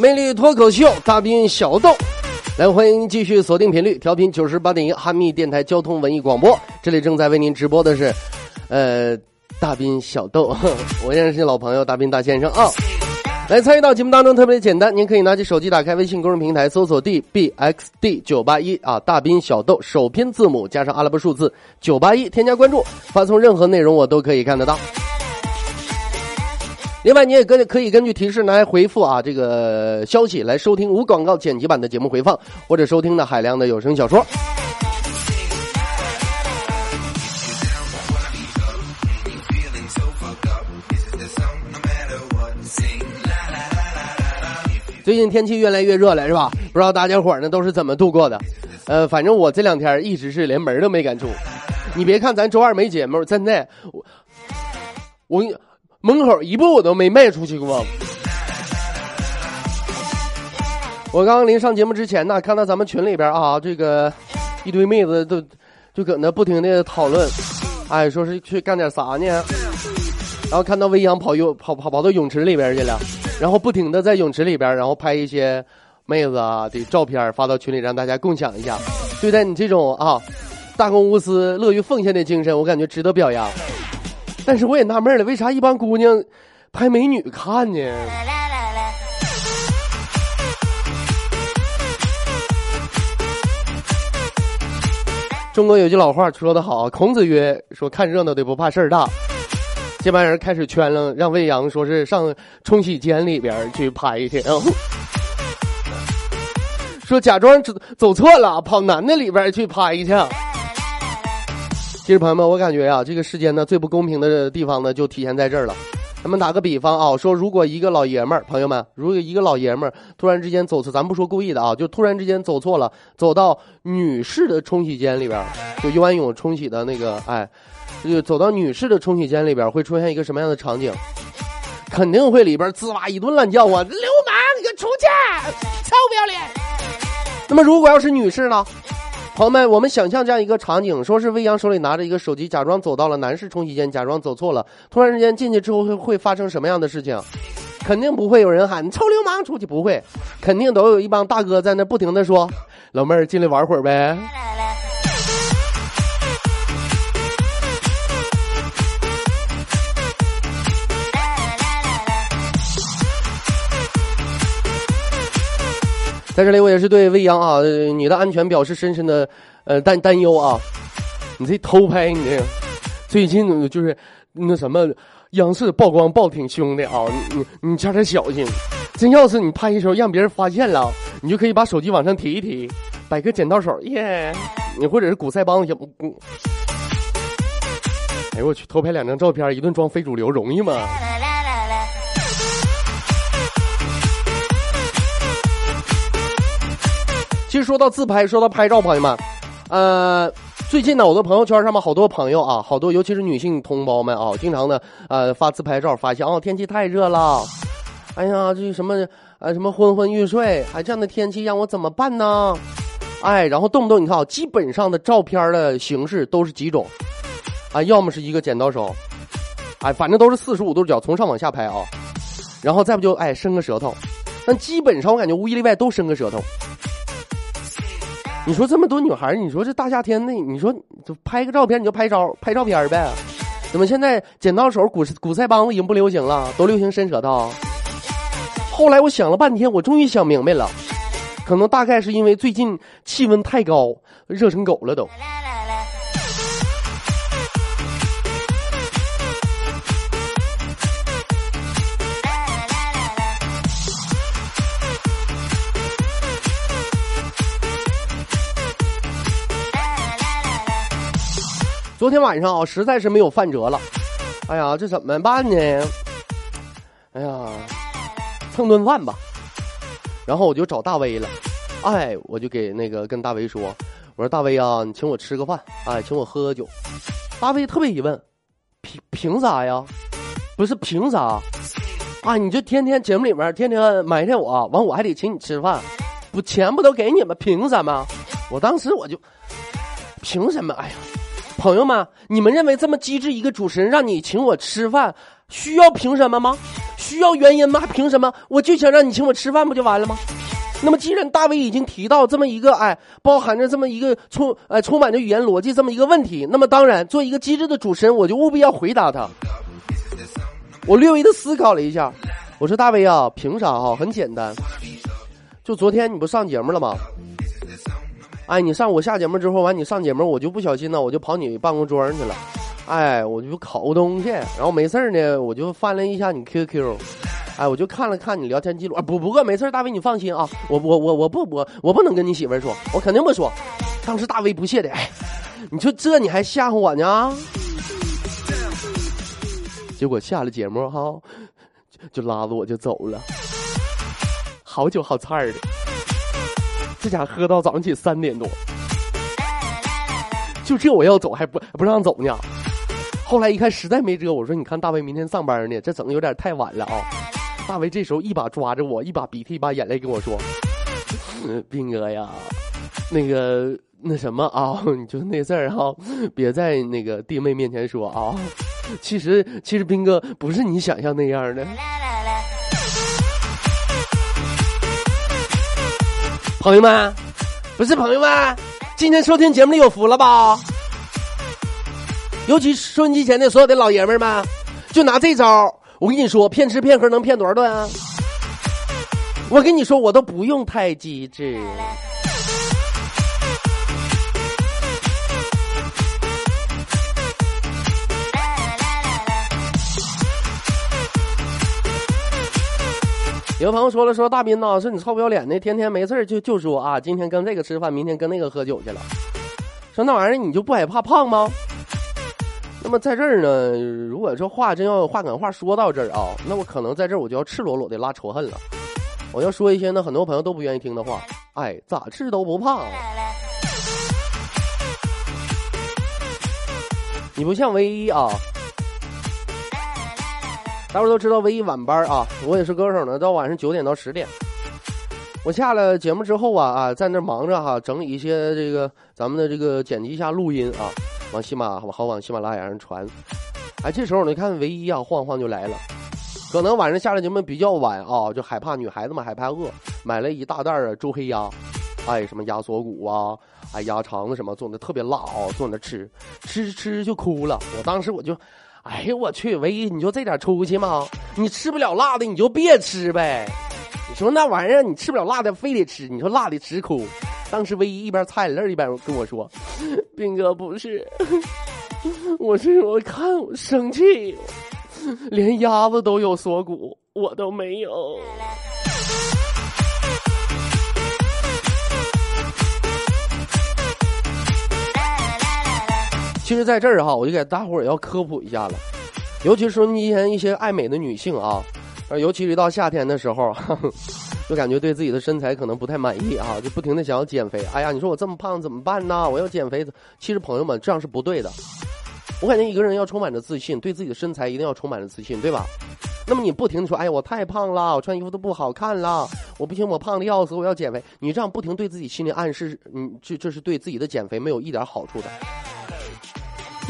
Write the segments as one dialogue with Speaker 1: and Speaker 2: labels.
Speaker 1: 魅力脱口秀，大兵小豆。来，欢迎继续锁定频率，调频九十八点一哈密电台交通文艺广播。这里正在为您直播的是，呃，大兵小豆，我认识老朋友大兵大先生啊。来参与到节目当中特别简单，您可以拿起手机打开微信公众平台，搜索 D B X D 九八一啊，大兵小豆首拼字母加上阿拉伯数字九八一，添加关注，发送任何内容我都可以看得到。另外，你也根可以根据提示来回复啊这个消息来收听无广告剪辑版的节目回放，或者收听的海量的有声小说。最近天气越来越热了，是吧？不知道大家伙呢都是怎么度过的？呃，反正我这两天一直是连门都没敢出。你别看咱周二没节目，真的，我我门口一步我都没迈出去过。我刚刚临上节目之前呢，看到咱们群里边啊，这个一堆妹子都就搁那不停的讨论，哎，说是去干点啥呢？然后看到未央跑泳跑跑跑到泳池里边去了，然后不停的在泳池里边，然后拍一些妹子啊的照片发到群里，让大家共享一下。对待你这种啊大公无私、乐于奉献的精神，我感觉值得表扬。但是我也纳闷了，为啥一帮姑娘拍美女看呢？中国有句老话说得好，孔子曰：“说看热闹的不怕事儿大。”这帮人开始圈了，让魏阳说是上冲洗间里边去拍去，说假装走走错了，跑男的里边去拍去。其实朋友们，我感觉啊，这个世间呢最不公平的地方呢，就体现在这儿了。咱们打个比方啊，说如果一个老爷们儿，朋友们，如果一个老爷们儿突然之间走错，咱不说故意的啊，就突然之间走错了，走到女士的冲洗间里边，就游完泳冲洗的那个，哎，就走到女士的冲洗间里边，会出现一个什么样的场景？肯定会里边滋哇一顿乱叫啊！流氓，你给我出去！臭不要脸！那么如果要是女士呢？朋友们，我们想象这样一个场景：说是未央手里拿着一个手机，假装走到了男士冲洗间，假装走错了。突然之间进去之后会会发生什么样的事情？肯定不会有人喊“你臭流氓”出去，不会，肯定都有一帮大哥在那不停的说：“老妹儿进来玩会儿呗。”在这里，我也是对未央啊，你的安全表示深深的呃担担忧啊！你这偷拍，你这最近就是那什么央视曝光曝挺凶的啊！你你你加点小心，真要是你拍的时候让别人发现了，你就可以把手机往上提一提，摆个剪刀手耶！你或者是古塞帮行？嗯。哎呦我去，偷拍两张照片，一顿装非主流，容易吗？说到自拍，说到拍照，朋友们，呃，最近呢，我的朋友圈上面好多朋友啊，好多尤其是女性同胞们啊，经常的呃发自拍照，发现哦天气太热了，哎呀这什么呃什么昏昏欲睡，哎这样的天气让我怎么办呢？哎，然后动不动你看啊，基本上的照片的形式都是几种，啊，要么是一个剪刀手，哎，反正都是四十五度角从上往下拍啊，然后再不就哎伸个舌头，但基本上我感觉无一例外都伸个舌头。你说这么多女孩，你说这大夏天的，你说就拍个照片你就拍照拍照片呗？怎么现在剪刀手、古古塞帮已经不流行了，都流行伸舌头？后来我想了半天，我终于想明白了，可能大概是因为最近气温太高，热成狗了都。昨天晚上啊，实在是没有饭辙了。哎呀，这怎么办呢？哎呀，蹭顿饭吧。然后我就找大威了。哎，我就给那个跟大威说：“我说大威啊，你请我吃个饭，哎，请我喝喝酒。”大威特别疑问：“凭凭啥呀？不是凭啥？啊，你就天天节目里面天天埋汰我，完我还得请你吃饭，不钱不都给你们？凭什么？”我当时我就凭什么？哎呀！朋友们，你们认为这么机智一个主持人让你请我吃饭，需要凭什么吗？需要原因吗？凭什么？我就想让你请我吃饭，不就完了吗？那么既然大卫已经提到这么一个哎，包含着这么一个充哎充满着语言逻辑这么一个问题，那么当然，做一个机智的主持人，我就务必要回答他。我略微的思考了一下，我说大卫啊，凭啥哈？很简单，就昨天你不上节目了吗？哎，你上我下节目之后，完你上节目，我就不小心呢，我就跑你办公桌上去了，哎，我就烤个东西，然后没事呢，我就翻了一下你 QQ，哎，我就看了看你聊天记录，啊，不不过没事大卫你放心啊，我我我我不我我不能跟你媳妇说，我肯定不说。当时大卫不屑的，哎，你说这你还吓唬我呢？结果下了节目哈，就拉着我就走了，好酒好菜的。这家伙喝到早上起三点多，就这我要走还不不让走呢。后来一看实在没辙，我说你看大卫明天上班呢，这整的有点太晚了啊。大卫这时候一把抓着我，一把鼻涕一把眼泪跟我说：“斌哥呀，那个那什么啊，你就那事儿哈，别在那个弟妹面前说啊。其实其实斌哥不是你想象那样的。”朋友们，不是朋友们，今天收听节目的有福了吧？尤其收音机前的所有的老爷们们，就拿这招，我跟你说，骗吃骗喝能骗多少顿啊？我跟你说，我都不用太机智。有朋友说了，说大斌呐，说你臭不要脸的，天天没事就就说啊，今天跟这个吃饭，明天跟那个喝酒去了。说那玩意儿你就不害怕胖吗？那么在这儿呢，如果这话真要话赶话说到这儿啊，那我可能在这儿我就要赤裸裸的拉仇恨了。我要说一些呢，很多朋友都不愿意听的话。哎，咋吃都不胖。你不像唯一啊。大伙都知道唯一晚班啊，我也是歌手呢，到晚上九点到十点。我下了节目之后啊啊，在那忙着哈，整理一些这个咱们的这个剪辑一下录音啊，往喜马好往喜马拉雅上传。哎，这时候你看唯一啊，晃晃就来了。可能晚上下了节目比较晚啊，就害怕女孩子们害怕饿，买了一大袋儿周黑鸭，哎，什么鸭锁骨啊，哎，鸭肠子什么做的特别辣啊，坐那吃，吃吃就哭了。我当时我就。哎呦我去！唯一你就这点出息吗？你吃不了辣的你就别吃呗。你说那玩意儿你吃不了辣的非得吃，你说辣的直哭。当时唯一一边擦眼泪一边跟我说：“斌哥不是，我是我看我生气，连鸭子都有锁骨，我都没有。”其实，在这儿哈，我就给大伙儿要科普一下了，尤其是说一些一些爱美的女性啊，尤其是到夏天的时候，就感觉对自己的身材可能不太满意啊，就不停的想要减肥。哎呀，你说我这么胖怎么办呢？我要减肥。其实朋友们，这样是不对的。我感觉一个人要充满着自信，对自己的身材一定要充满着自信，对吧？那么你不停的说，哎呀，我太胖了，我穿衣服都不好看了，我不行，我胖的要死，我要减肥。你这样不停对自己心里暗示，嗯，这这是对自己的减肥没有一点好处的。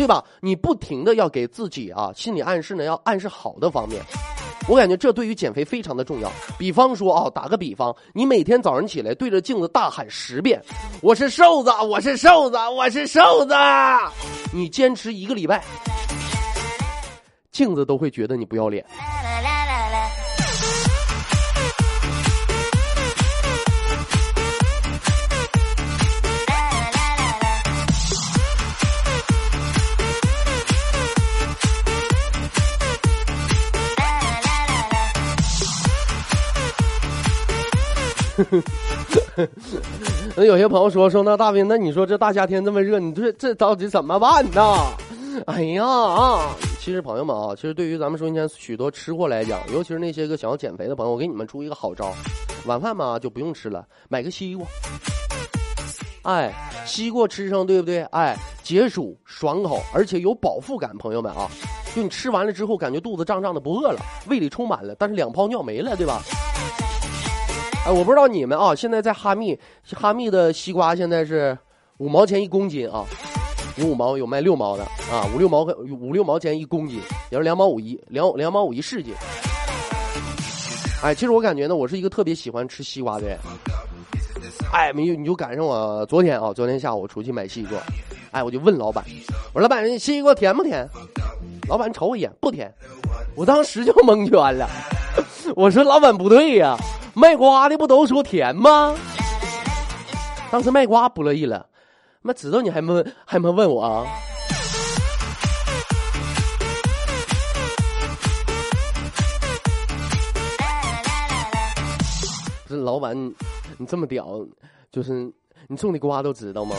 Speaker 1: 对吧？你不停的要给自己啊心理暗示呢，要暗示好的方面。我感觉这对于减肥非常的重要。比方说啊，打个比方，你每天早上起来对着镜子大喊十遍：“我是瘦子，我是瘦子，我是瘦子。”你坚持一个礼拜，镜子都会觉得你不要脸。那有些朋友说说那大兵，那你说这大夏天这么热，你这这到底怎么办呢？哎呀啊！其实朋友们啊，其实对于咱们说今天许多吃货来讲，尤其是那些个想要减肥的朋友，我给你们出一个好招：晚饭嘛就不用吃了，买个西瓜。哎，西瓜吃上对不对？哎，解暑、爽口，而且有饱腹感。朋友们啊，就你吃完了之后，感觉肚子胀胀的，不饿了，胃里充满了，但是两泡尿没了，对吧？哎，我不知道你们啊，现在在哈密，哈密的西瓜现在是五毛钱一公斤啊，有五毛，有卖六毛的啊，五六毛五六毛钱一公斤，也是两毛五一两两毛五一市斤。哎，其实我感觉呢，我是一个特别喜欢吃西瓜的人。哎，没有你就赶上我昨天啊，昨天下午出去买西瓜，哎，我就问老板，我说老板，人西瓜甜不甜？老板瞅我一眼，不甜。我当时就 蒙圈了，我说老板不对呀，卖瓜的不都说甜吗？当时卖瓜不乐意了，妈知道你还没还没问我啊？这老板。你这么屌，就是你种的瓜都知道吗？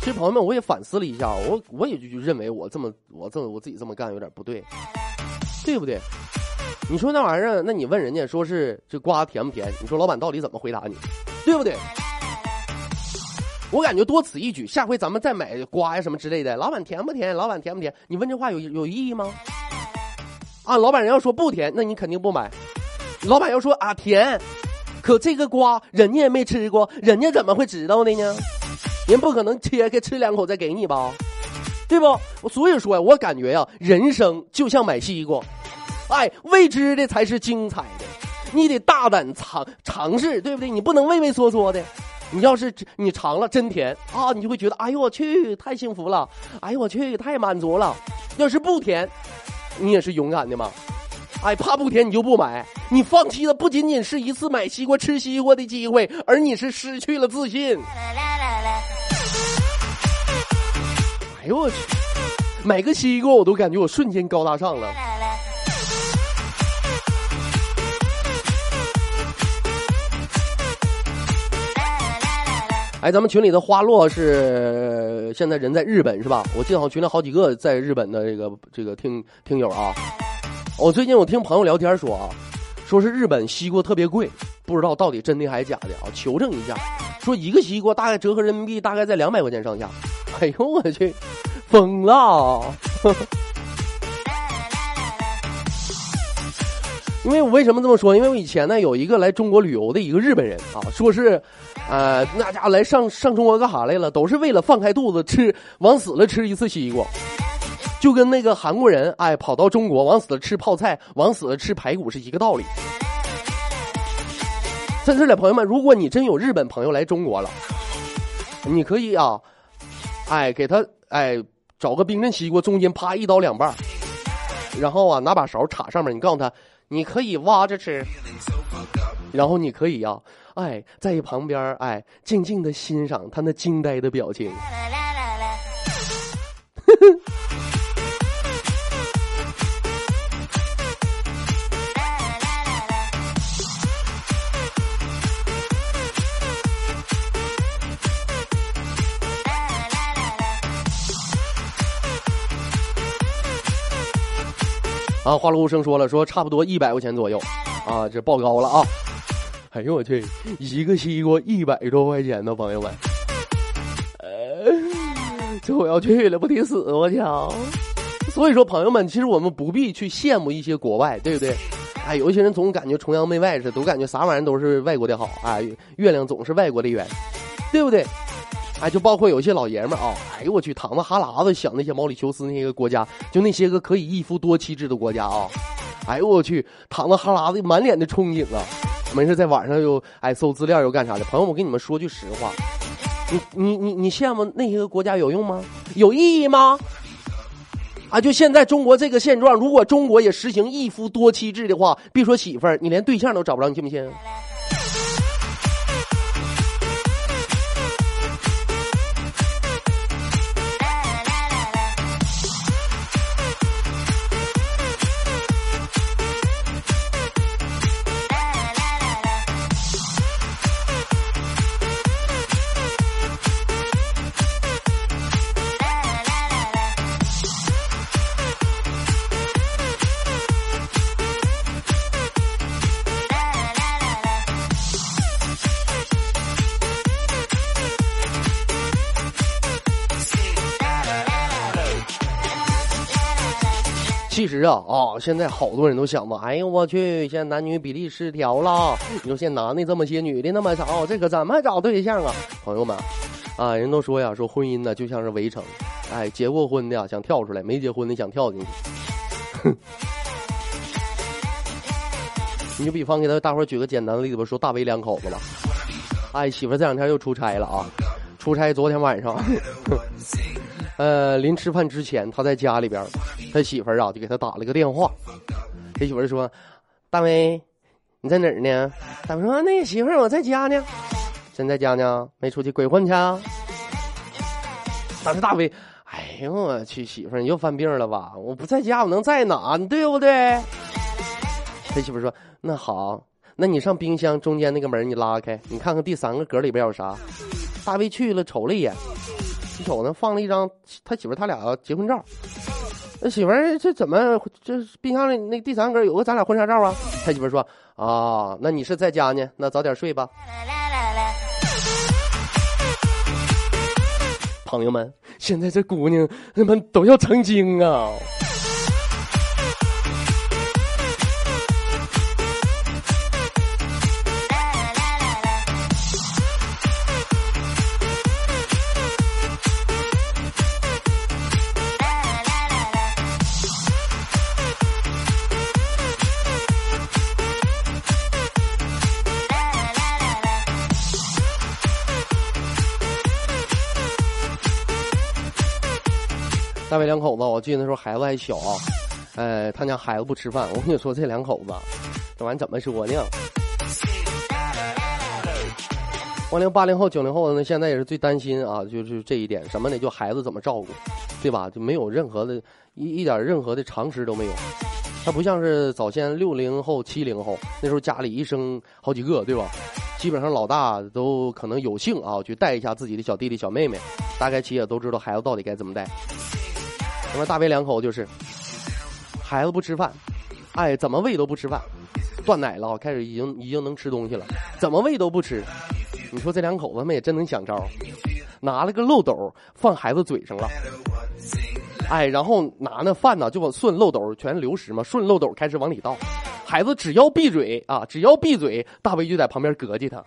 Speaker 1: 其实朋友们，我也反思了一下，我我也就认为我这么我这么我自己这么干有点不对，对不对？你说那玩意儿，那你问人家说是这瓜甜不甜？你说老板到底怎么回答你？对不对？我感觉多此一举，下回咱们再买瓜呀什么之类的，老板甜不甜？老板甜不甜？你问这话有有意义吗？啊，老板人要说不甜，那你肯定不买。老板要说啊甜。可这个瓜人家也没吃过，人家怎么会知道的呢？人不可能切开吃两口再给你吧，对不？所以说呀，我感觉呀，人生就像买西瓜，哎，未知的才是精彩的，你得大胆尝尝试，对不对？你不能畏畏缩缩的，你要是你尝了真甜啊，你就会觉得哎呦我去，太幸福了，哎呦我去，太满足了。要是不甜，你也是勇敢的嘛。哎，怕不甜你就不买，你放弃的不仅仅是一次买西瓜吃西瓜的机会，而你是失去了自信。哎呦我去，买个西瓜我都感觉我瞬间高大上了。哎，咱们群里的花落是现在人在日本是吧？我记得好像群里好几个在日本的这个这个听听友啊。我最近我听朋友聊天说啊，说是日本西瓜特别贵，不知道到底真的还是假的啊？求证一下，说一个西瓜大概折合人民币大概在两百块钱上下。哎呦我去，疯了！因为我为什么这么说？因为我以前呢有一个来中国旅游的一个日本人啊，说是，呃，那家伙来上上中国干啥来了？都是为了放开肚子吃，往死了吃一次西瓜。就跟那个韩国人哎跑到中国往死了吃泡菜，往死了吃排骨是一个道理。在这里，朋友们，如果你真有日本朋友来中国了，你可以啊，哎给他哎找个冰镇西瓜，中间啪一刀两半，然后啊拿把勺插上面，你告诉他你可以挖着吃，然后你可以呀哎在旁边哎静静的欣赏他那惊呆的表情。呵 呵啊，花落无声说了，说差不多一百块钱左右，啊，这报高了啊！哎呦我去，一个西瓜一百多块钱呢，朋友们，呃，这我要去了，不得死我操！所以说，朋友们，其实我们不必去羡慕一些国外，对不对？哎，有一些人总感觉崇洋媚外似的，都感觉啥玩意儿都是外国的好，哎，月亮总是外国的圆，对不对？哎，就包括有些老爷们儿啊，哎呦我去，淌着哈喇子想那些毛里求斯那些个国家，就那些个可以一夫多妻制的国家啊，哎呦我去，淌着哈喇子，满脸的憧憬啊，没事在网上又哎搜资料又干啥的？朋友，我跟你们说句实话，你你你你羡慕那些个国家有用吗？有意义吗？啊，就现在中国这个现状，如果中国也实行一夫多妻制的话，别说媳妇儿，你连对象都找不着，你信不信？啊啊，现在好多人都想嘛，哎呦我去，现在男女比例失调了。你说现在男的这么些，女的那么少，这可怎么找对象啊？朋友们，啊，人都说呀，说婚姻呢就像是围城，哎，结过婚的想跳出来，没结婚的想跳进去。你就比方给他大伙举个简单的例子吧，说大伟两口子吧，哎，媳妇这两天又出差了啊，出差昨天晚上。呃，临吃饭之前，他在家里边，他媳妇儿啊就给他打了个电话。他媳妇儿说：“大威，你在哪儿呢？”大威说：“那媳妇儿，我在家呢。真在家呢？没出去鬼混去啊？”当时大威，哎呦我去，媳妇儿你又犯病了吧？我不在家，我能在哪？你对不对？他媳妇儿说：“那好，那你上冰箱中间那个门你拉开，你看看第三个格里边有啥。”大威去了，瞅了一眼。手呢放了一张他媳妇他俩结婚照，那媳妇儿这怎么这冰箱里那第三格有个咱俩婚纱照啊？他媳妇说啊，那你是在家呢？那早点睡吧。朋友们，现在这姑娘他们都要成精啊！大伟两口子，我记得那时候孩子还小啊，哎，他家孩子不吃饭。我跟你说，这两口子，这玩意怎么说呢？完了，八零后、九零后呢，现在也是最担心啊，就是这一点，什么呢？就孩子怎么照顾，对吧？就没有任何的一一点任何的常识都没有。他不像是早先六零后、七零后那时候家里一生好几个，对吧？基本上老大都可能有幸啊去带一下自己的小弟弟、小妹妹，大概其也都知道孩子到底该怎么带。那么大威两口就是，孩子不吃饭，哎，怎么喂都不吃饭，断奶了，开始已经已经能吃东西了，怎么喂都不吃。你说这两口子们也真能想招，拿了个漏斗放孩子嘴上了，哎，然后拿那饭呢就往顺漏斗全流食嘛，顺漏斗开始往里倒，孩子只要闭嘴啊，只要闭嘴，大威就在旁边膈计他。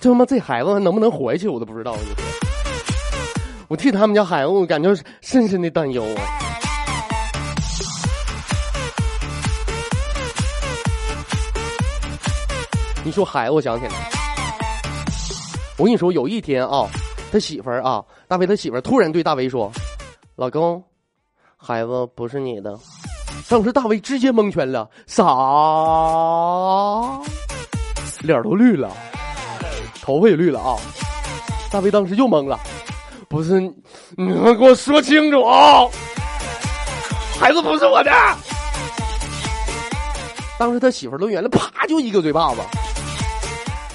Speaker 1: 这他妈这孩子能不能活下去，我都不知道。你说，我替他们家孩子，我感觉深深的担忧啊。你说孩子，我想起来，我跟你说，有一天啊，他媳妇儿啊，大伟他媳妇儿突然对大伟说：“老公，孩子不是你的。”当时大伟直接蒙圈了，啥？脸都绿了。头发也绿了啊！大卫当时又懵了，不是，你们给我说清楚啊！孩子不是我的。当时他媳妇抡圆了，啪就一个嘴巴子。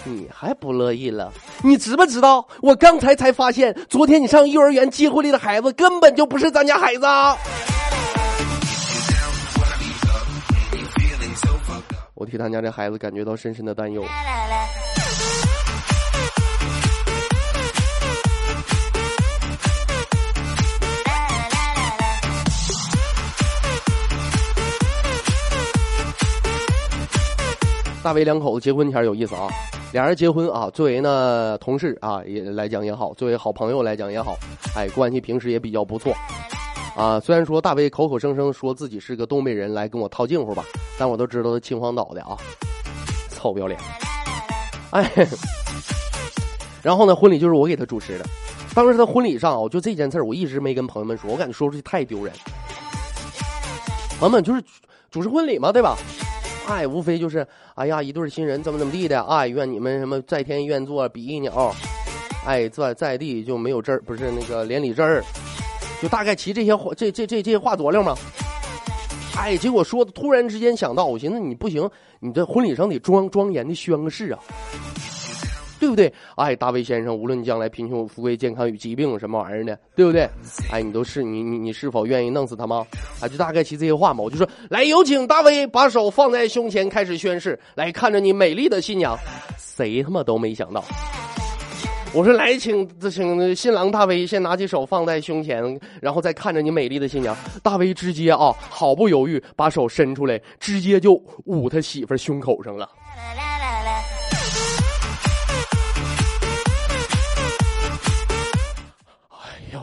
Speaker 1: 你还不乐意了？你知不知道？我刚才才发现，昨天你上幼儿园接回来的孩子根本就不是咱家孩子。我替他家这孩子感觉到深深的担忧。大为两口子结婚前有意思啊，俩人结婚啊，作为呢同事啊也来讲也好，作为好朋友来讲也好，哎，关系平时也比较不错，啊，虽然说大伟口口声声说自己是个东北人来跟我套近乎吧，但我都知道他秦皇岛的啊，臭不要脸，哎，然后呢，婚礼就是我给他主持的，当时他婚礼上，我就这件事我一直没跟朋友们说，我感觉说出去太丢人，朋友们就是主持婚礼嘛，对吧？哎，无非就是，哎呀，一对新人怎么怎么地的，哎，愿你们什么在天愿做比翼鸟，哎，在在地就没有汁儿，不是那个连理枝儿，就大概齐这些话，这这这这些话佐料嘛。哎，结果说的突然之间想到，我寻思你不行，你这婚礼上得庄庄严的宣个誓啊。对不对？哎，大卫先生，无论将来贫穷、富贵、健康与疾病什么玩意儿的，对不对？哎，你都是你你你是否愿意弄死他吗？啊，就大概其这些话嘛。我就说，来有请大卫把手放在胸前，开始宣誓。来看着你美丽的新娘，谁他妈都没想到，我说来，请请新郎大威先拿起手放在胸前，然后再看着你美丽的新娘。大威直接啊，毫不犹豫把手伸出来，直接就捂他媳妇胸口上了。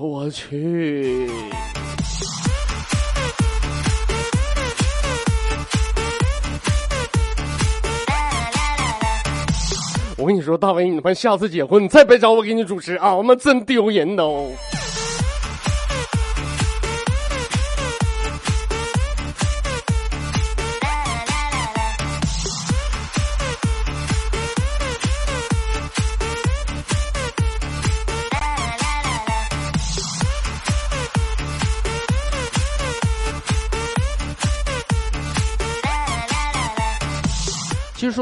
Speaker 1: 我去！我跟你说，大伟，你他妈下次结婚，你再别找我给你主持啊！我们真丢人都。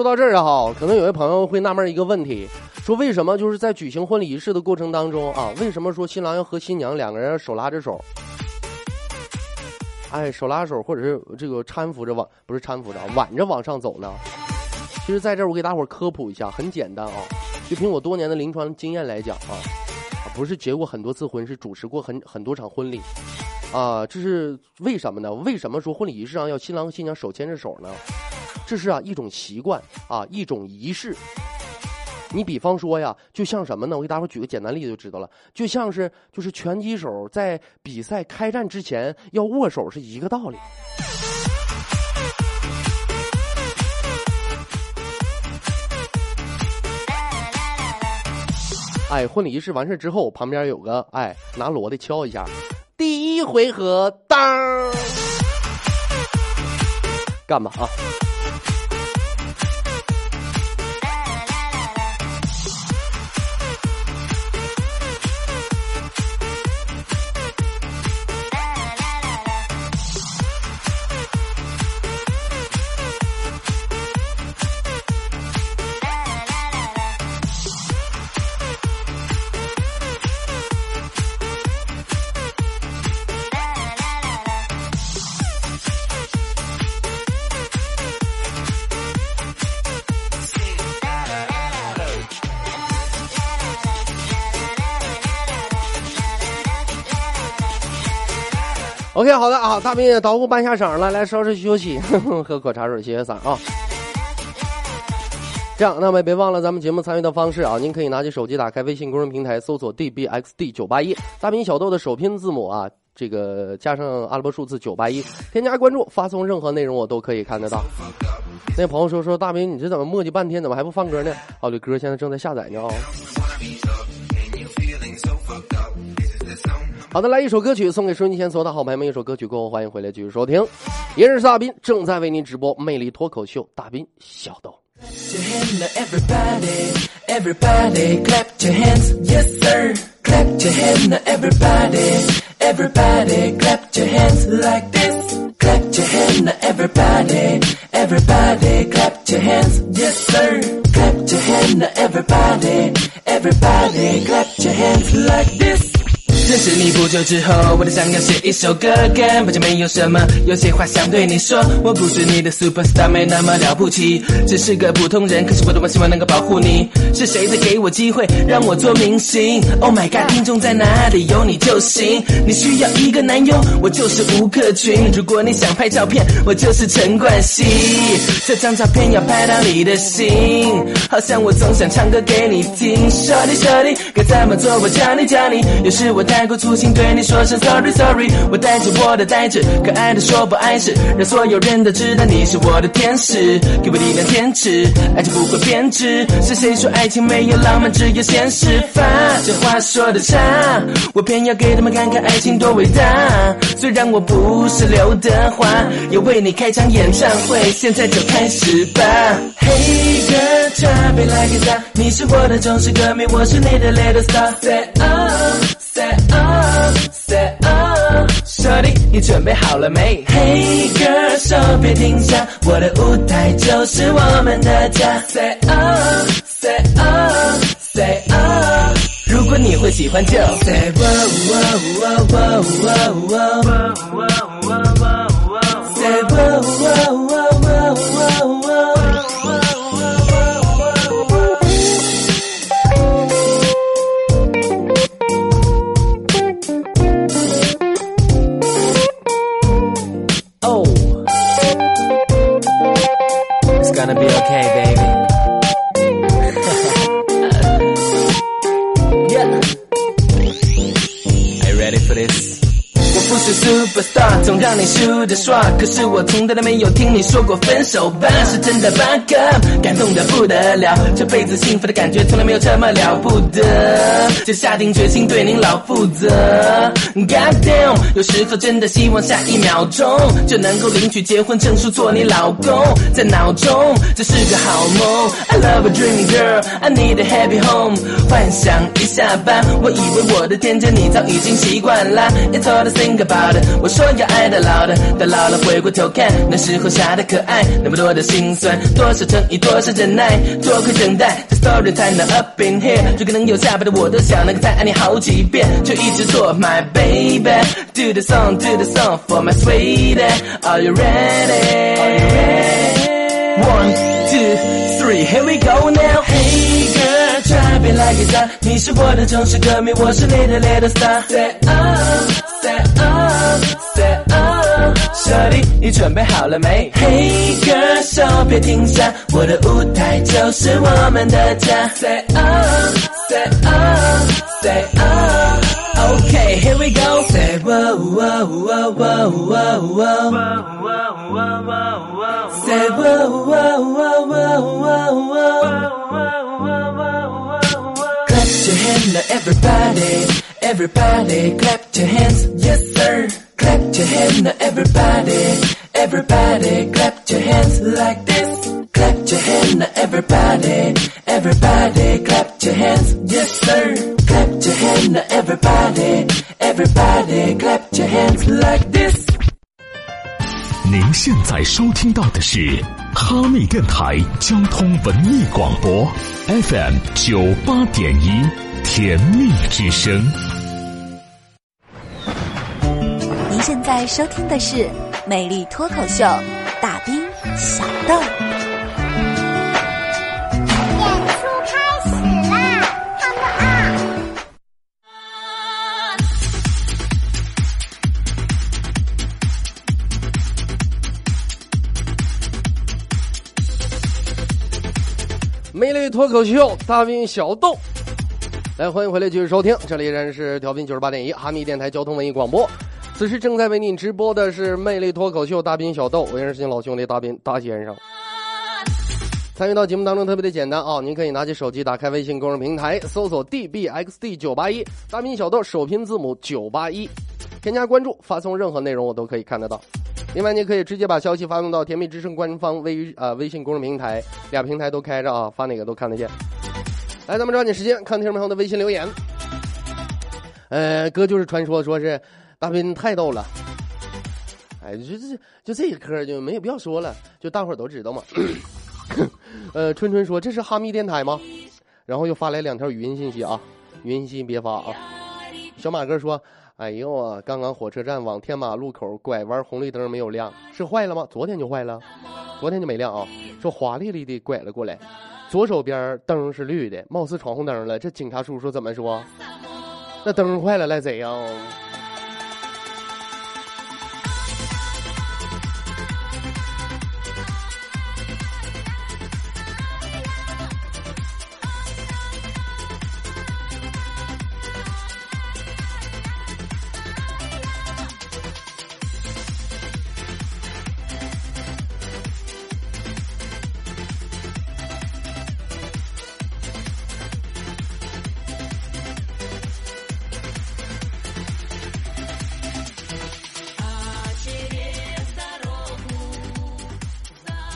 Speaker 1: 说到这儿哈，可能有些朋友会纳闷一个问题，说为什么就是在举行婚礼仪式的过程当中啊，为什么说新郎要和新娘两个人手拉着手？哎，手拉手或者是这个搀扶着往，不是搀扶着，挽着往上走呢？其实，在这儿我给大伙儿科普一下，很简单啊，就凭我多年的临床经验来讲啊，不是结过很多次婚，是主持过很很多场婚礼，啊，这是为什么呢？为什么说婚礼仪式上要新郎和新娘手牵着手呢？这是啊一种习惯啊一种仪式。你比方说呀，就像什么呢？我给大伙举个简单例子就知道了，就像是就是拳击手在比赛开战之前要握手是一个道理。哎，婚礼仪式完事之后，旁边有个哎拿锣的敲一下，第一回合当，干吧啊！OK，好的啊，大兵也捣鼓半下场了，来稍事休息，喝口茶水歇歇嗓啊。这样，那么也别忘了咱们节目参与的方式啊，您可以拿起手机，打开微信公众平台，搜索 dbxd 九八一，大兵小豆的首拼字母啊，这个加上阿拉伯数字九八一，添加关注，发送任何内容我都可以看得到。那朋友说说，大兵你这怎么磨叽半天，怎么还不放歌呢？哦，这歌现在正在下载呢啊。好的，来一首歌曲送给收音机前所有的好朋友们。一首歌曲过后，欢迎回来继续收听。也是大斌正在为您直播魅力脱口秀，大斌小豆。
Speaker 2: 认识你不久之后，我就想要写一首歌，根本就没有什么，有些话想对你说。我不是你的 super star，没那么了不起，只是个普通人。可是我多么希望能够保护你。是谁在给我机会让我做明星？Oh my god，听众在哪里？有你就行。你需要一个男友，我就是吴克群。如果你想拍照片，我就是陈冠希。这张照片要拍到你的心，好像我总想唱歌给你听。说你说你该怎么做？我教你教你。有时我太太过粗心，对你说声 sorry sorry。我带着我的呆滞，可爱的说不碍事，让所有人都知道你是我的天使，给我力量坚持，爱情不会变质。是谁说爱情没有浪漫，只有现实法？这话说的差，我偏要给他们看看爱情多伟大。虽然我不是刘德华，要为你开场演唱会，现在就开始吧。Hey girl，try me like a star，你是我的忠实歌迷，我是你的 little star。Say oh。Say oh, oh，说你你准备好了没？Hey girl，手别停下，我的舞台就是我们的家。Say oh, say oh, say oh，如果你会喜欢就 Say oh oh oh oh oh oh Say oh oh oh you superstar，总让你输的爽。可是我从来都没有听你说过分手吧？是真的 bug 感动的不得了。这辈子幸福的感觉从来没有这么了不得，就下定决心对您老负责。God damn，有时候真的希望下一秒钟就能够领取结婚证书做你老公，在脑中这是个好梦。I love a dream girl，I need a happy home。幻想一下吧，我以为我的天真你早已经习惯了。It's all to think about it。我说要爱到老的，到老了回过头看，那时候傻的可爱，那么多的心酸，多少诚意，多少忍耐，多亏等待，这 story 才能 up in here。如果能有下辈子，我都想能够再爱你好几遍，就一直做 my baby。Do the song, do the song for my sweetie. Are you ready? Are you ready? One, two, three, here we go now. Hey girl, try be like it's a，你是我的城市歌迷，我是你的 little star。Say oh, say oh, say oh，小弟，你准备好了没？Hey girl，手别停下，我的舞台就是我们的家。Say oh, say oh, say oh。Okay, here we go. Say whoa, whoa, whoa, whoa, whoa, whoa. Say whoa, whoa, whoa, whoa, whoa. Clap your hands now, everybody. Everybody, clap your hands. Yes, sir. Clap your hands now, everybody. Everybody, clap your hands like this. Clap your hands now, everybody. Everybody, clap your hands. Yes, sir. Clap your hands now, everybody. Everybody, clap your hands like this.
Speaker 3: 您现在收听到的是哈密电台交通文艺广播，FM 九八点一，甜蜜之声。
Speaker 4: 现在收听的是《美丽脱口秀》，大兵小豆。
Speaker 5: 演出开始啦，Come on！
Speaker 1: 魅力脱口秀，大兵小豆，来欢迎回来继续收听，这里依然是调频九十八点一哈密电台交通文艺广播。此时正在为您直播的是魅力脱口秀大兵小豆，我也是您老兄弟大兵大先生。参与到节目当中特别的简单啊，您可以拿起手机打开微信公众平台，搜索 dbxd 九八一，大兵小豆首拼字母九八一，添加关注，发送任何内容我都可以看得到。另外，您可以直接把消息发送到甜蜜之声官方微呃微信公众平台，俩平台都开着啊，发哪个都看得见。来，咱们抓紧时间看听众朋友的微信留言。呃，哥就是传说，说是大斌太逗了。哎，就这就这一科就没有必要说了，就大伙儿都知道嘛。呃，春春说这是哈密电台吗？然后又发来两条语音信息啊，语音信息别发啊。小马哥说。哎呦啊！刚刚火车站往天马路口拐弯，红绿灯没有亮，是坏了吗？昨天就坏了，昨天就没亮啊！说华丽丽的拐了过来，左手边灯是绿的，貌似闯红灯了。这警察叔叔怎么说？那灯坏了赖谁呀？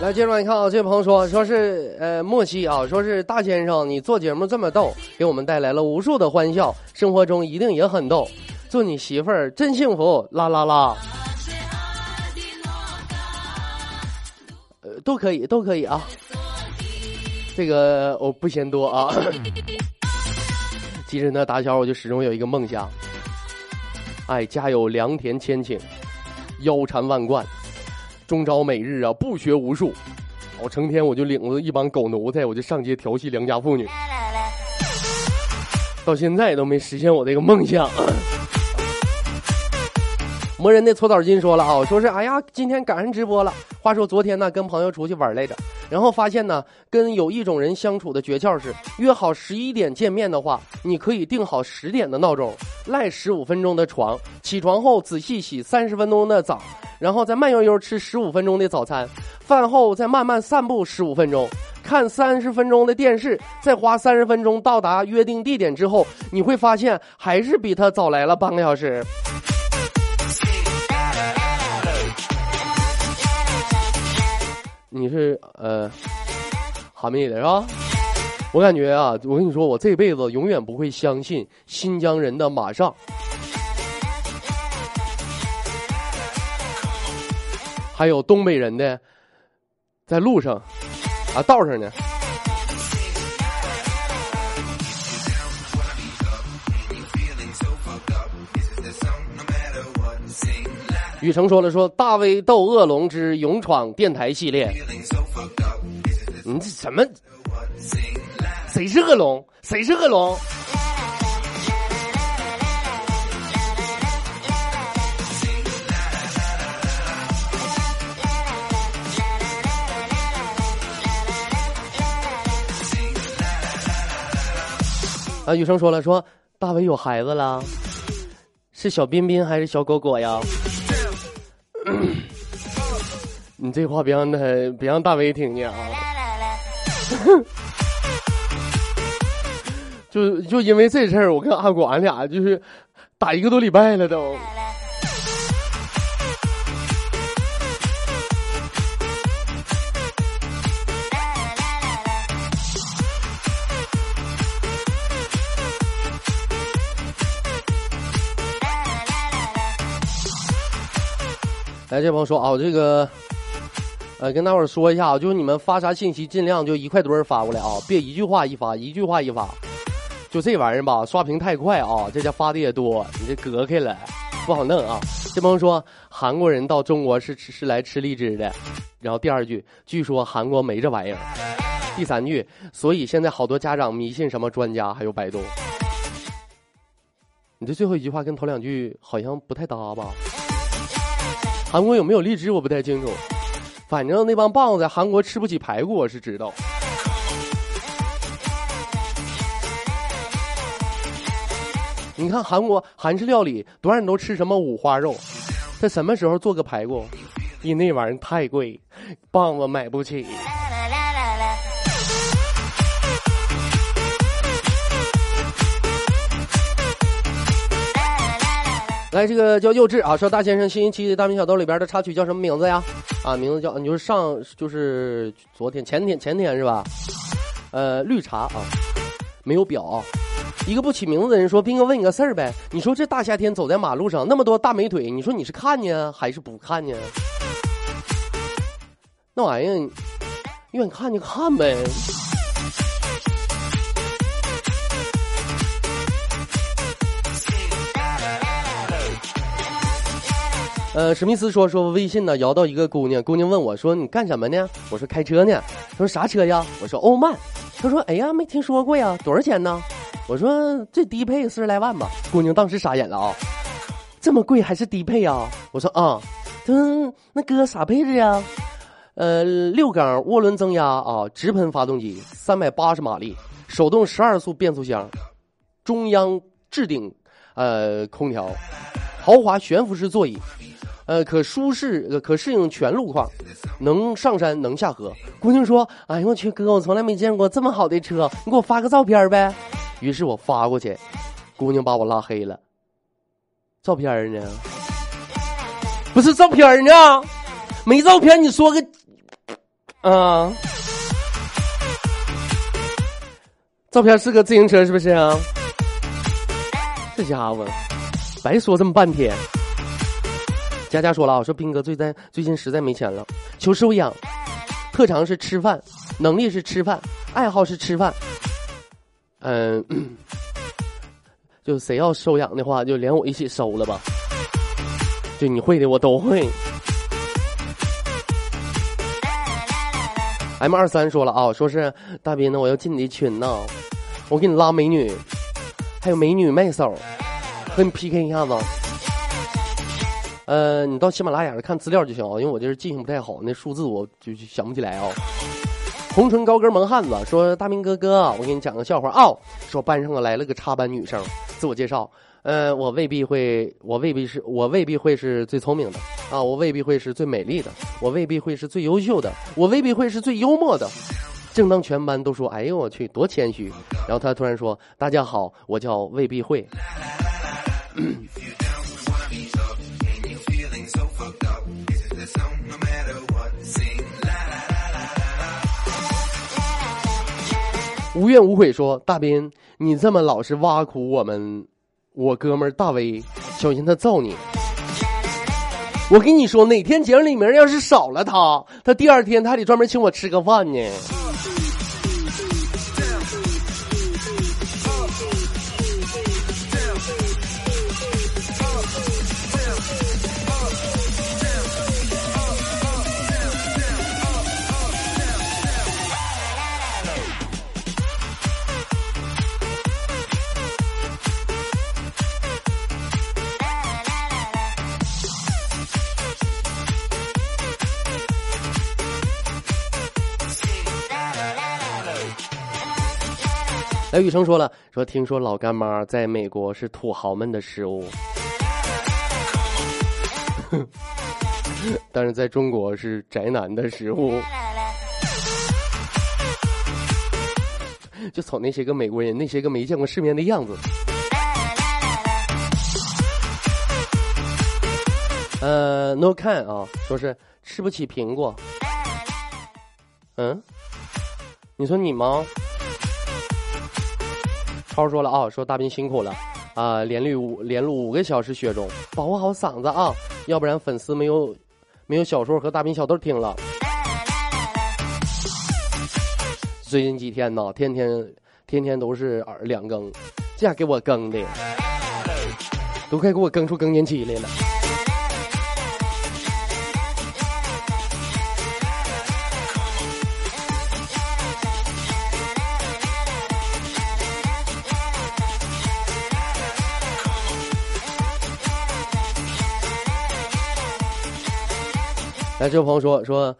Speaker 1: 来，接着往你看啊，这位朋友说，说是呃莫西啊，说是大先生，你做节目这么逗，给我们带来了无数的欢笑，生活中一定也很逗，祝你媳妇儿真幸福，啦啦啦。呃，都可以，都可以啊。这个我不嫌多啊。其实呢，打小我就始终有一个梦想，哎，家有良田千顷，腰缠万贯。终朝每日啊，不学无术，我成天我就领着一帮狗奴才，我就上街调戏良家妇女，到现在都没实现我这个梦想。磨人的搓澡巾说了啊，说是哎呀，今天赶上直播了。话说昨天呢，跟朋友出去玩来着，然后发现呢，跟有一种人相处的诀窍是，约好十一点见面的话，你可以定好十点的闹钟，赖十五分钟的床，起床后仔细洗三十分钟的澡，然后再慢悠悠吃十五分钟的早餐，饭后再慢慢散步十五分钟。看三十分钟的电视，再花三十分钟到达约定地点之后，你会发现还是比他早来了半个小时。是呃，哈密的是吧？我感觉啊，我跟你说，我这辈子永远不会相信新疆人的马上，还有东北人的在路上。啊，道上呢。雨成说了，说大威斗恶龙之勇闯电台系列。你这什么？谁是恶龙？谁是恶龙？啊，雨生说了，说大伟有孩子了，是小彬彬还是小果果呀？你这话别让他，别让大威听见啊！就就因为这事儿，我跟阿果俺俩就是打一个多礼拜了都。来，这朋友说啊，我这个，呃，跟大伙儿说一下啊，就是你们发啥信息，尽量就一块多人发过来啊，别一句话一发，一句话一发，就这玩意儿吧，刷屏太快啊，这家发的也多，你这隔开了，不好弄啊。这朋友说，韩国人到中国是吃是来吃荔枝的，然后第二句，据说韩国没这玩意儿，第三句，所以现在好多家长迷信什么专家还有百度。你这最后一句话跟头两句好像不太搭吧？韩国有没有荔枝我不太清楚，反正那帮棒子在韩国吃不起排骨我是知道。你看韩国韩式料理多少人都吃什么五花肉，在什么时候做个排骨？因那玩意儿太贵，棒子买不起。来，这个叫幼稚啊，说大先生新一期的大明小豆里边的插曲叫什么名字呀？啊，名字叫你就是上就是昨天前天前天是吧？呃，绿茶啊，没有表。一个不起名字的人说：“斌哥问你个事儿呗，你说这大夏天走在马路上那么多大美腿，你说你是看呢还是不看呢？那玩意儿，愿意看就看呗。”呃，史密斯说说微信呢，摇到一个姑娘，姑娘问我说：“你干什么呢？”我说：“开车呢。”他说：“啥车呀？”我说：“欧曼。”他说：“哎呀，没听说过呀，多少钱呢？”我说：“最低配四十来万吧。”姑娘当时傻眼了啊，这么贵还是低配啊？我说：“啊。”他说：“那哥啥配置呀？”呃，六缸涡轮增压啊，直喷发动机，三百八十马力，手动十二速变速箱，中央置顶呃空调，豪华悬浮式座椅。呃，可舒适，可适应全路况，能上山，能下河。姑娘说：“哎呦我去，哥，我从来没见过这么好的车，你给我发个照片呗。”于是我发过去，姑娘把我拉黑了。照片呢？不是照片呢？没照片，你说个啊？照片是个自行车，是不是啊？这家伙，白说这么半天。佳佳说了啊，说斌哥最在最近实在没钱了，求收养，特长是吃饭，能力是吃饭，爱好是吃饭。嗯，就谁要收养的话，就连我一起收了吧。就你会的我都会。M 二三说了啊，说是大斌呢，我要进你的群呢，我给你拉美女，还有美女卖手，和你 PK 一下子。呃，你到喜马拉雅上看资料就行啊，因为我这是记性不太好，那数字我就想不起来啊。红唇高跟萌汉子说：“大明哥哥，我给你讲个笑话啊。说班上来了个插班女生，自我介绍，呃，我未必会，我未必是，我未必会是最聪明的啊，我未必会是最美丽的，我未必会是最优秀的，我未必会是最幽默的。正当全班都说：‘哎呦我去，多谦虚！’然后他突然说：‘大家好，我叫未必会。’无怨无悔说：“大斌，你这么老是挖苦我们，我哥们儿大威，小心他揍你。我跟你说，哪天节目里面要是少了他，他第二天他还得专门请我吃个饭呢。”来，雨生说了，说听说老干妈在美国是土豪们的食物，但是在中国是宅男的食物。就瞅那些个美国人，那些个没见过世面的样子。呃，no 看啊，说是吃不起苹果。嗯，你说你吗？超说了啊，说大兵辛苦了啊，连录五连录五个小时雪中，保护好嗓子啊，要不然粉丝没有没有小说和大兵小豆听了。最近几天呢，天天天天都是两更，这样给我更的，都快给我更出更年期来了。来，这位朋友说说，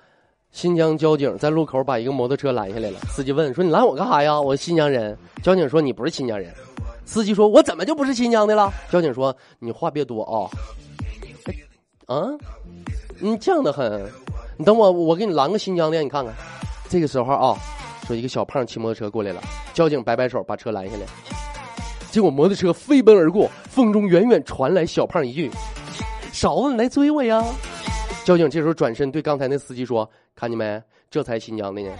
Speaker 1: 新疆交警在路口把一个摩托车拦下来了。司机问说：“你拦我干啥呀？我新疆人。”交警说：“你不是新疆人。”司机说：“我怎么就不是新疆的了？”交警说：“你话别多啊。”啊，你犟得很。你等我，我给你拦个新疆的，你看看。这个时候啊，说一个小胖骑摩托车过来了，交警摆摆手把车拦下来。结果摩托车飞奔而过，风中远远传来小胖一句：“勺子，你来追我呀！”交警这时候转身对刚才那司机说：“看见没？这才新疆的呢。”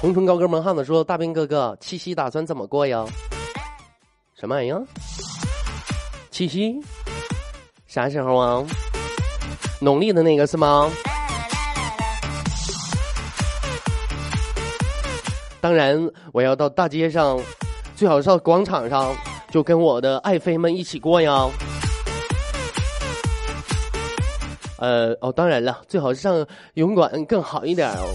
Speaker 1: 红唇高跟萌汉子说：“大兵哥哥，七夕打算怎么过呀？什么玩意儿？七夕？啥时候啊？农历的那个是吗？当然，我要到大街上，最好是到广场上，就跟我的爱妃们一起过呀。”呃哦，当然了，最好是上游泳馆更好一点哦。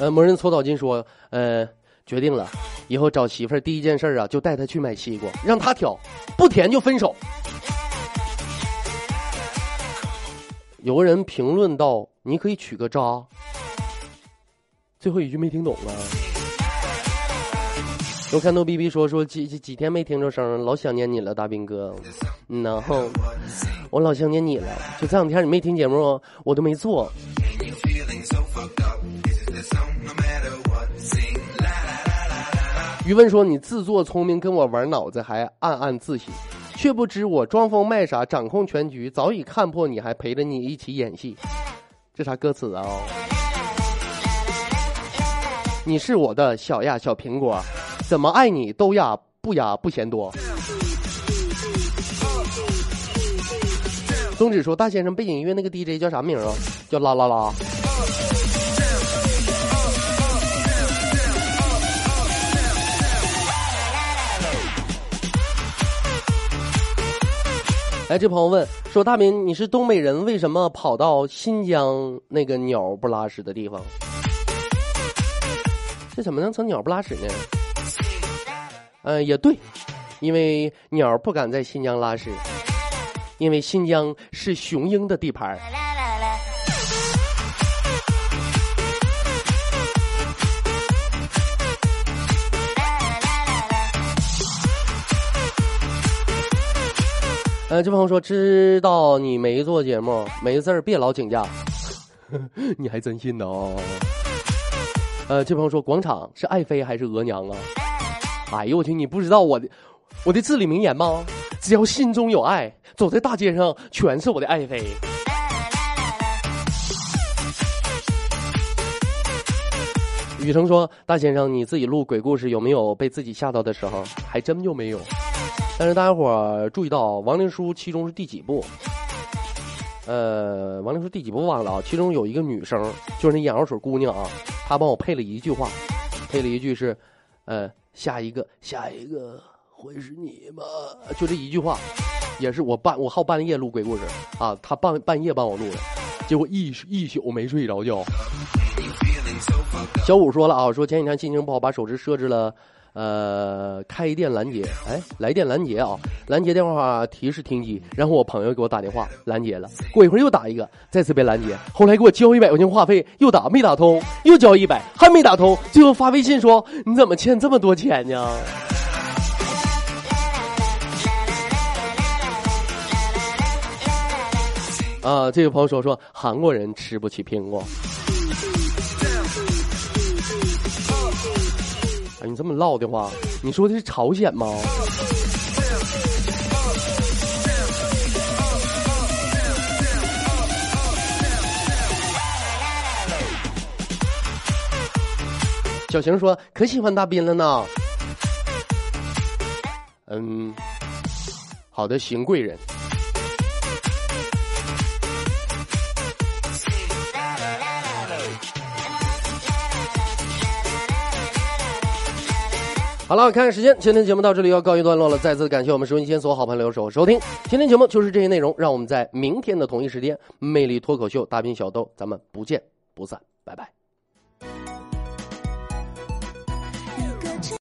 Speaker 1: 呃，魔人搓澡巾说，呃，决定了，以后找媳妇儿第一件事啊，就带她去买西瓜，让她挑，不甜就分手。有个人评论道：“你可以娶个渣。”最后一句没听懂啊！我看到 B B 说说几几几天没听着声，老想念你了，大兵哥。嗯呐，我老想念你了。就这两天你没听节目，我都没做。余文说你自作聪明跟我玩脑子，还暗暗自喜，却不知我装疯卖傻，掌控全局，早已看破你，还陪着你一起演戏。这啥歌词啊？你是我的小呀小苹果，怎么爱你都呀不呀不嫌多。宗旨说大先生背景音乐那个 DJ 叫啥名啊？叫啦啦啦。哎，这朋友问说：“大明，你是东北人，为什么跑到新疆那个鸟不拉屎的地方？怎么能成鸟不拉屎呢？”嗯，也对，因为鸟不敢在新疆拉屎，因为新疆是雄鹰的地盘。呃，这朋友说知道你没做节目，没事儿别老请假，你还真信呢哦。呃，这朋友说广场是爱妃还是额娘啊？哎呦我去，你不知道我的我的至理名言吗？只要心中有爱，走在大街上全是我的爱妃。雨成说：“大先生，你自己录鬼故事有没有被自己吓到的时候？还真就没有。但是大家伙注意到，亡灵书其中是第几部？呃，亡灵书第几部忘了啊？其中有一个女生，就是那眼药水姑娘啊，他帮我配了一句话，配了一句是，呃，下一个，下一个会是你吗？就这一句话，也是我半我好半夜录鬼故事啊，他半半夜帮我录的，结果一一宿没睡着觉。小五说了啊，说前几天心情不好，把手机设置了，呃，开店拦截，哎，来电拦截啊，拦截电话提示停机，然后我朋友给我打电话拦截了，过一会儿又打一个，再次被拦截，后来给我交一百块钱话费，又打没打通，又交一百还没打通，最后发微信说你怎么欠这么多钱呢？啊，这个朋友说说韩国人吃不起苹果。哎，你这么唠的话，你说的是朝鲜吗？小晴说：“可喜欢大斌了呢。”嗯，好的，邢贵人。好了，看看时间，今天节目到这里要告一段落了。再次感谢我们收音机前所有好朋友收收听，今天节目就是这些内容。让我们在明天的同一时间，魅力脱口秀大兵小豆，咱们不见不散，拜拜。